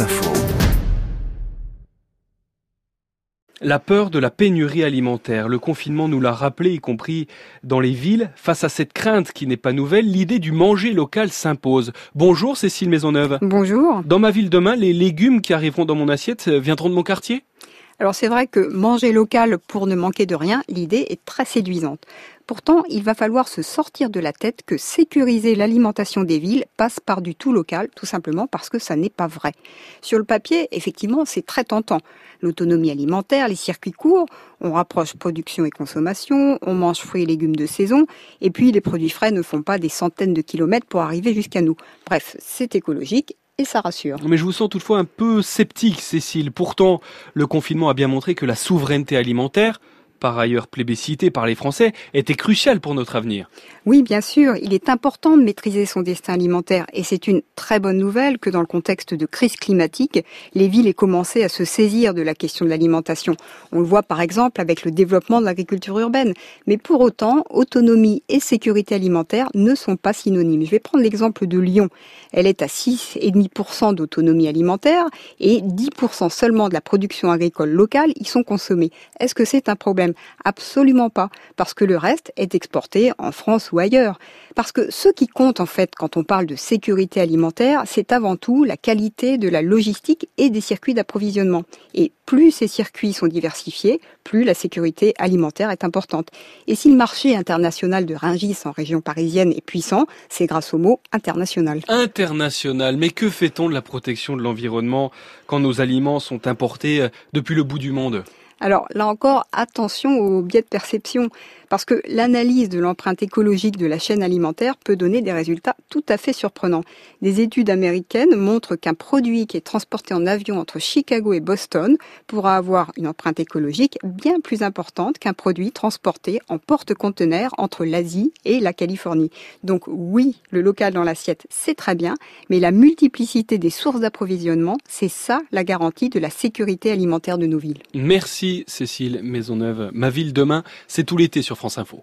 Info. La peur de la pénurie alimentaire, le confinement nous l'a rappelé, y compris dans les villes. Face à cette crainte qui n'est pas nouvelle, l'idée du manger local s'impose. Bonjour Cécile Maisonneuve. Bonjour. Dans ma ville demain, les légumes qui arriveront dans mon assiette viendront de mon quartier? Alors c'est vrai que manger local pour ne manquer de rien, l'idée est très séduisante. Pourtant, il va falloir se sortir de la tête que sécuriser l'alimentation des villes passe par du tout local, tout simplement parce que ça n'est pas vrai. Sur le papier, effectivement, c'est très tentant. L'autonomie alimentaire, les circuits courts, on rapproche production et consommation, on mange fruits et légumes de saison, et puis les produits frais ne font pas des centaines de kilomètres pour arriver jusqu'à nous. Bref, c'est écologique et ça rassure. Mais je vous sens toutefois un peu sceptique, Cécile. Pourtant, le confinement a bien montré que la souveraineté alimentaire, par ailleurs plébiscité par les Français, était crucial pour notre avenir. Oui, bien sûr, il est important de maîtriser son destin alimentaire et c'est une très bonne nouvelle que dans le contexte de crise climatique, les villes aient commencé à se saisir de la question de l'alimentation. On le voit par exemple avec le développement de l'agriculture urbaine. Mais pour autant, autonomie et sécurité alimentaire ne sont pas synonymes. Je vais prendre l'exemple de Lyon. Elle est à 6,5% d'autonomie alimentaire et 10% seulement de la production agricole locale y sont consommées. Est-ce que c'est un problème? Absolument pas, parce que le reste est exporté en France ou ailleurs. Parce que ce qui compte en fait quand on parle de sécurité alimentaire, c'est avant tout la qualité de la logistique et des circuits d'approvisionnement. Et plus ces circuits sont diversifiés, plus la sécurité alimentaire est importante. Et si le marché international de Ringis en région parisienne est puissant, c'est grâce au mot international. International, mais que fait-on de la protection de l'environnement quand nos aliments sont importés euh, depuis le bout du monde? Alors là encore, attention aux biais de perception, parce que l'analyse de l'empreinte écologique de la chaîne alimentaire peut donner des résultats tout à fait surprenants. Des études américaines montrent qu'un produit qui est transporté en avion entre Chicago et Boston pourra avoir une empreinte écologique bien plus importante qu'un produit transporté en porte-conteneurs entre l'Asie et la Californie. Donc oui, le local dans l'assiette, c'est très bien, mais la multiplicité des sources d'approvisionnement, c'est ça la garantie de la sécurité alimentaire de nos villes. Cécile Maisonneuve. Ma ville demain, c'est tout l'été sur France Info.